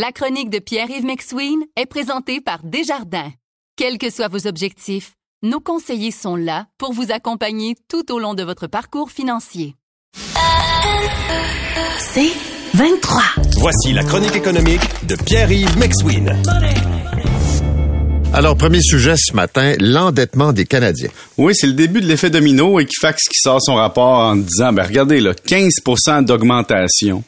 La chronique de Pierre-Yves McSween est présentée par Desjardins. Quels que soient vos objectifs, nos conseillers sont là pour vous accompagner tout au long de votre parcours financier. C'est 23. Voici la chronique économique de Pierre-Yves McSween. Alors, premier sujet ce matin, l'endettement des Canadiens. Oui, c'est le début de l'effet domino. Equifax qui sort son rapport en disant, ben regardez, là, 15 d'augmentation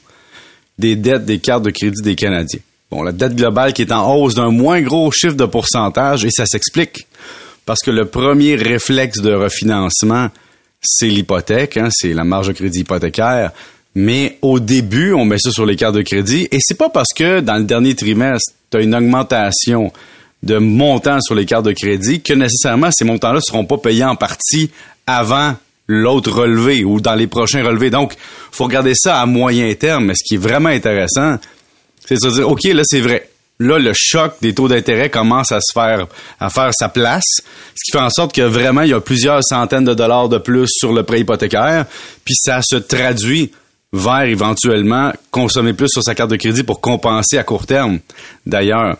des dettes des cartes de crédit des Canadiens. Bon, la dette globale qui est en hausse d'un moins gros chiffre de pourcentage, et ça s'explique. Parce que le premier réflexe de refinancement, c'est l'hypothèque, hein, c'est la marge de crédit hypothécaire. Mais au début, on met ça sur les cartes de crédit, et c'est pas parce que dans le dernier trimestre, tu as une augmentation de montants sur les cartes de crédit que nécessairement ces montants-là ne seront pas payés en partie avant l'autre relevé ou dans les prochains relevés. Donc, faut regarder ça à moyen terme. Mais ce qui est vraiment intéressant, c'est de se dire, OK, là, c'est vrai. Là, le choc des taux d'intérêt commence à se faire, à faire sa place, ce qui fait en sorte que vraiment, il y a plusieurs centaines de dollars de plus sur le prêt hypothécaire, puis ça se traduit vers éventuellement consommer plus sur sa carte de crédit pour compenser à court terme. D'ailleurs,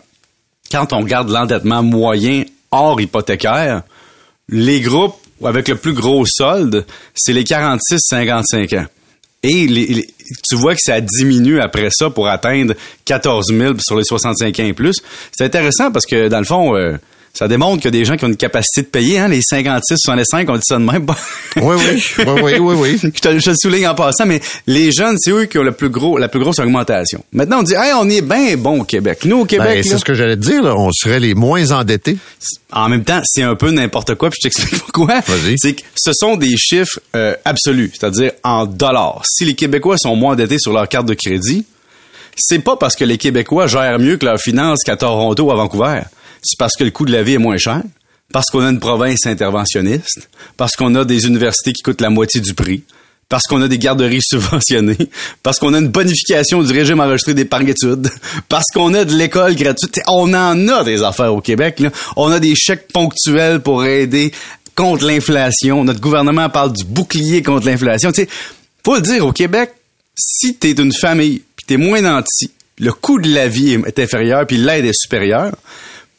quand on regarde l'endettement moyen hors hypothécaire, les groupes avec le plus gros solde, c'est les 46-55 ans. Et tu vois que ça diminue après ça pour atteindre 14 000 sur les 65 ans et plus. C'est intéressant parce que, dans le fond, euh, ça démontre qu'il y a des gens qui ont une capacité de payer, hein, les 56, 65, on dit ça de même. oui, oui, oui, oui, oui, je, te, je le souligne en passant, mais les jeunes, c'est eux qui ont le plus gros, la plus grosse augmentation. Maintenant, on dit, hey, on est bien bon au Québec. Nous, au Québec. Ben, c'est ce que j'allais te dire, là, on serait les moins endettés. En même temps, c'est un peu n'importe quoi, puis je t'explique pourquoi. C'est que ce sont des chiffres euh, absolus, c'est-à-dire en dollars. Si les Québécois sont moins endettés sur leur carte de crédit, c'est pas parce que les Québécois gèrent mieux que leurs finances qu'à Toronto ou à Vancouver c'est parce que le coût de la vie est moins cher, parce qu'on a une province interventionniste, parce qu'on a des universités qui coûtent la moitié du prix, parce qu'on a des garderies subventionnées, parce qu'on a une bonification du régime enregistré d'épargne-études, parce qu'on a de l'école gratuite. On en a des affaires au Québec. Là. On a des chèques ponctuels pour aider contre l'inflation. Notre gouvernement parle du bouclier contre l'inflation. Tu faut le dire, au Québec, si t'es une famille, puis t'es moins nanti, le coût de la vie est inférieur, puis l'aide est supérieure,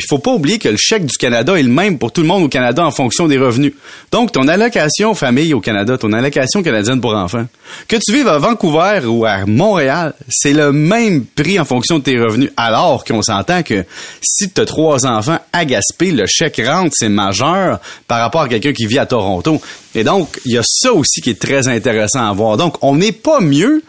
il faut pas oublier que le chèque du Canada est le même pour tout le monde au Canada en fonction des revenus. Donc, ton allocation famille au Canada, ton allocation canadienne pour enfants, que tu vives à Vancouver ou à Montréal, c'est le même prix en fonction de tes revenus. Alors qu'on s'entend que si tu as trois enfants à Gaspé, le chèque rentre, c'est majeur par rapport à quelqu'un qui vit à Toronto. Et donc, il y a ça aussi qui est très intéressant à voir. Donc, on n'est pas mieux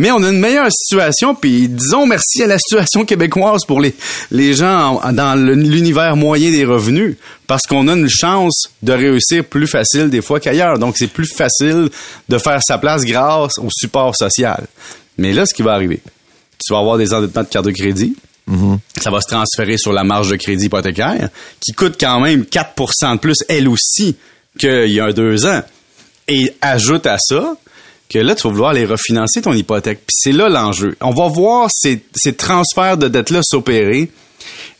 mais on a une meilleure situation, puis disons merci à la situation québécoise pour les, les gens dans l'univers moyen des revenus, parce qu'on a une chance de réussir plus facile des fois qu'ailleurs. Donc, c'est plus facile de faire sa place grâce au support social. Mais là, ce qui va arriver, tu vas avoir des endettements de carte de crédit, mm-hmm. ça va se transférer sur la marge de crédit hypothécaire, qui coûte quand même 4% de plus, elle aussi, qu'il y a deux ans. Et ajoute à ça que là, tu vas vouloir les refinancer ton hypothèque. Puis c'est là l'enjeu. On va voir ces, ces transferts de dette-là s'opérer.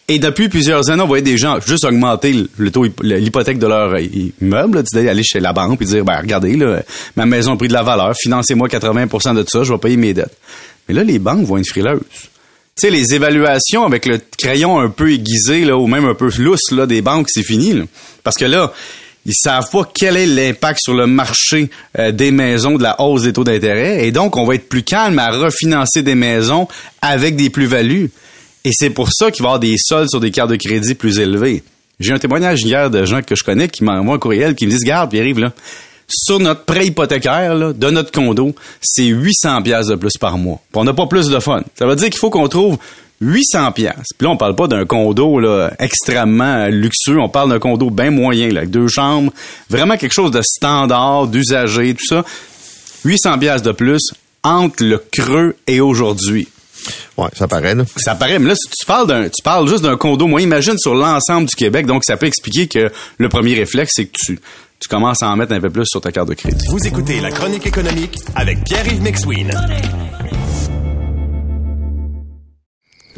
Et depuis plusieurs années, on voyait des gens juste augmenter le taux, l'hypothèque de leur immeuble, tu aller chez la banque et dire, ben, regardez, là, ma maison a pris de la valeur, financez-moi 80% de ça, je vais payer mes dettes. Mais là, les banques vont être frileuses. Tu sais, les évaluations avec le crayon un peu aiguisé, là, ou même un peu lousse, là, des banques, c'est fini, Parce que là, ils savent pas quel est l'impact sur le marché euh, des maisons de la hausse des taux d'intérêt et donc on va être plus calme à refinancer des maisons avec des plus-values. Et c'est pour ça qu'il va y avoir des soldes sur des cartes de crédit plus élevés. J'ai un témoignage hier de gens que je connais qui m'envoient un courriel qui me disent garde puis arrive là sur notre prêt hypothécaire de notre condo, c'est 800 pièces de plus par mois. on n'a pas plus de fun. Ça veut dire qu'il faut qu'on trouve 800 pièces. Puis là, on parle pas d'un condo là, extrêmement luxueux. On parle d'un condo bien moyen, là, avec deux chambres. Vraiment quelque chose de standard, d'usager, tout ça. 800 pièces de plus entre le creux et aujourd'hui. Ouais, ça paraît, là. Ça paraît, mais là, tu parles d'un, tu parles juste d'un condo. Moi, imagine sur l'ensemble du Québec. Donc, ça peut expliquer que le premier réflexe, c'est que tu, tu commences à en mettre un peu plus sur ta carte de crédit. Vous écoutez La Chronique économique avec Pierre-Yves McSween.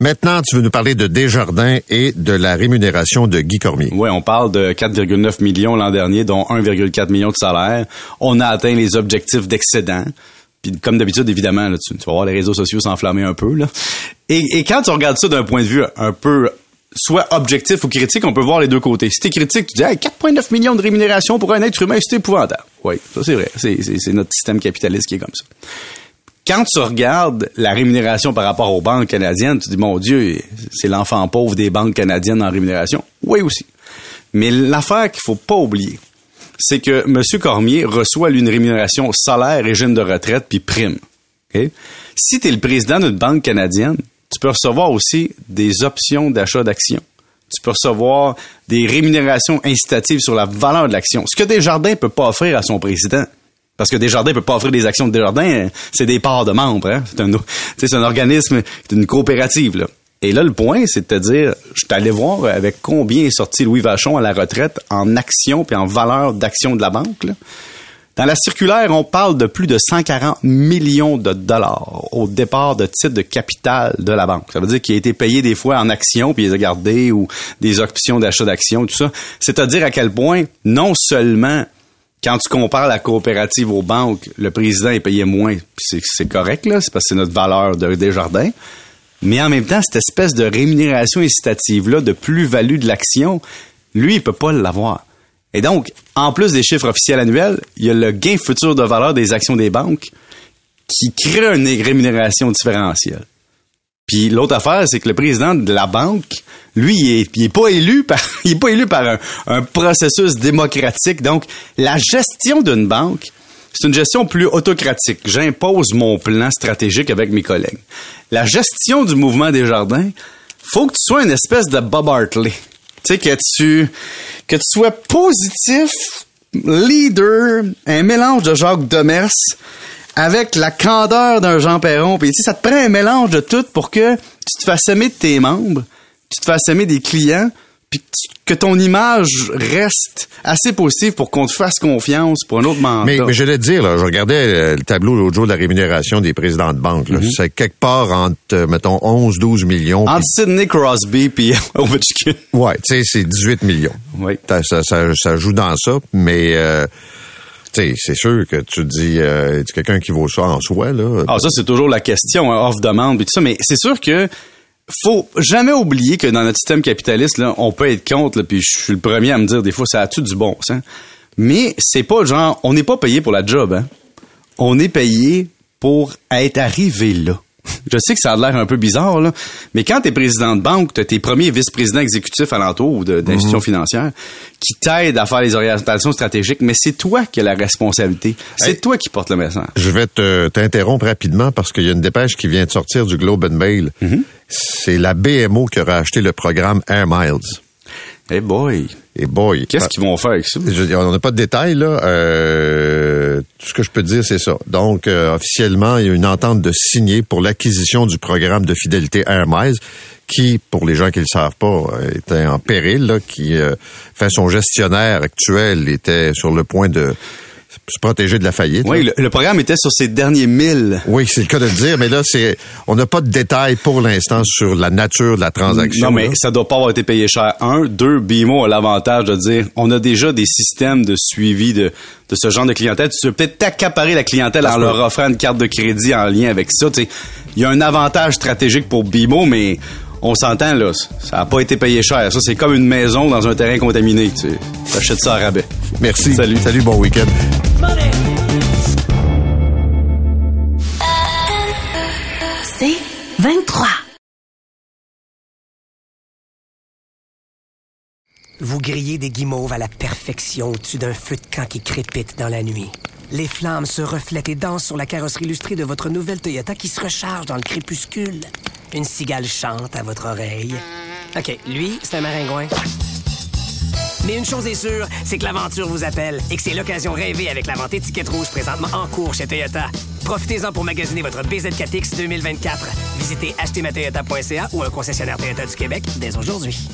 Maintenant, tu veux nous parler de Desjardins et de la rémunération de Guy Cormier. Oui, on parle de 4,9 millions l'an dernier, dont 1,4 million de salaire. On a atteint les objectifs d'excédent. Puis comme d'habitude, évidemment, tu, vas voir les réseaux sociaux s'enflammer un peu. Là. Et, quand tu regardes ça d'un point de vue un peu soit objectif ou critique, on peut voir les deux côtés. Si t'es critique, tu dis 4,9 millions de rémunération pour un être humain, c'est épouvantable. Oui, ça c'est vrai. C'est notre système capitaliste qui est comme ça. Quand tu regardes la rémunération par rapport aux banques canadiennes, tu dis, mon Dieu, c'est l'enfant pauvre des banques canadiennes en rémunération. Oui aussi. Mais l'affaire qu'il faut pas oublier, c'est que M. Cormier reçoit une rémunération salaire, régime de retraite, puis prime. Si tu es le président d'une banque canadienne, tu peux recevoir aussi des options d'achat d'actions. Tu peux recevoir des rémunérations incitatives sur la valeur de l'action. Ce que Desjardins ne peut pas offrir à son président. Parce que Desjardins peut pas offrir des actions de Desjardins, c'est des parts de membres. Hein. C'est un, un organisme, c'est une coopérative. Là. Et là, le point, c'est de te dire, je suis allé voir avec combien est sorti Louis Vachon à la retraite en actions puis en valeur d'action de la banque. Dans la circulaire, on parle de plus de 140 millions de dollars au départ de titre de capital de la banque. Ça veut dire qu'il a été payé des fois en actions, puis il les a gardés, ou des options d'achat d'actions, tout ça. C'est-à-dire à quel point, non seulement quand tu compares la coopérative aux banques, le président est payé moins, c'est correct, là, c'est parce que c'est notre valeur de Desjardins. Mais en même temps, cette espèce de rémunération incitative-là, de plus-value de l'action, lui, il peut pas l'avoir. Et donc, en plus des chiffres officiels annuels, il y a le gain futur de valeur des actions des banques qui crée une rémunération différentielle. Puis l'autre affaire, c'est que le président de la banque, lui, il est, pas élu par, il est pas élu par un, processus démocratique. Donc, la gestion d'une banque, c'est une gestion plus autocratique. J'impose mon plan stratégique avec mes collègues. La gestion du mouvement des jardins, faut que tu sois une espèce de Bob Hartley. Tu sais, que tu, que tu sois positif, leader, un mélange de Jacques Demers avec la candeur d'un Jean Perron. Puis, tu sais, ça te prend un mélange de tout pour que tu te fasses aimer de tes membres, tu te fasses aimer des clients, que ton image reste assez positive pour qu'on te fasse confiance pour un autre mandat. Mais, mais je vais te dire, là, je regardais euh, le tableau l'autre jour de la rémunération des présidents de banque. Mhm. C'est quelque part entre, euh, mettons, 11, 12 millions. Entre Sidney Crosby puis Ovechkin. Ouais, tu sais, c'est 18 millions. Oui. Ça, ça, joue dans ça, mais... Euh, c'est sûr que tu dis, euh, quelqu'un qui vaut ça en soi, là? Ah, ça, c'est toujours la question, hein, off-demande et tout ça, mais c'est sûr que faut jamais oublier que dans notre système capitaliste, là, on peut être contre, puis je suis le premier à me dire des fois, ça a tout du bon sens? Mais c'est pas genre, on n'est pas payé pour la job, hein. On est payé pour être arrivé là. Je sais que ça a l'air un peu bizarre, là, mais quand tu es président de banque, tu tes premiers vice-présidents exécutifs alentour ou d'institutions mhm. financières qui t'aident à faire les orientations stratégiques, mais c'est toi qui as la responsabilité. C'est toi qui portes le message. Je vais t'interrompre rapidement parce qu'il y a une dépêche qui vient de sortir du Globe and Mail. Mhm. C'est la BMO qui aura acheté le programme Air Miles. Hey boy. Hey boy. Qu'est-ce qu'ils vont faire avec ça? on n'a pas de détails, là. Euh, tout ce que je peux dire, c'est ça. Donc, euh, officiellement, il y a une entente de signer pour l'acquisition du programme de fidélité Air Miles, qui, pour les gens qui ne le savent pas, était en péril, là, qui, euh, fait son gestionnaire actuel était sur le point de se protéger de la faillite. Oui, le, programme était sur ses derniers mille. Oui, c'est le cas de le dire, mais là, c'est, on n'a pas de détails pour l'instant sur la nature de la transaction. Non, mais ça doit pas avoir été payé cher. Un, deux, BMO a l'avantage de dire, on a déjà des systèmes de suivi de, de ce genre de clientèle. Tu peux peut-être accaparer la clientèle en leur offrant une carte de crédit en lien avec ça. Il y a un avantage stratégique pour BMO, mais on s'entend, là, ça n'a pas été payé cher. Ça, c'est comme une maison dans un terrain contaminé. Tu achètes ça à rabais. Merci. Salut. Salut, bon week-end. C'est 23. Vous grillez des guimauves à la perfection au-dessus d'un feu de camp qui crépite dans la nuit. Les flammes se reflètent et dansent sur la carrosserie illustrée de votre nouvelle Toyota qui se recharge dans le crépuscule. Une cigale chante à votre oreille. OK, lui, c'est un maringouin. Mais une chose est sûre, c'est que l'aventure vous appelle et que c'est l'occasion rêvée avec la vente étiquette rouge présentement en cours chez Toyota. Profitez-en pour magasiner votre BZ4X 2024. Visitez achetermatoyota.ca ou un concessionnaire Toyota du Québec dès aujourd'hui.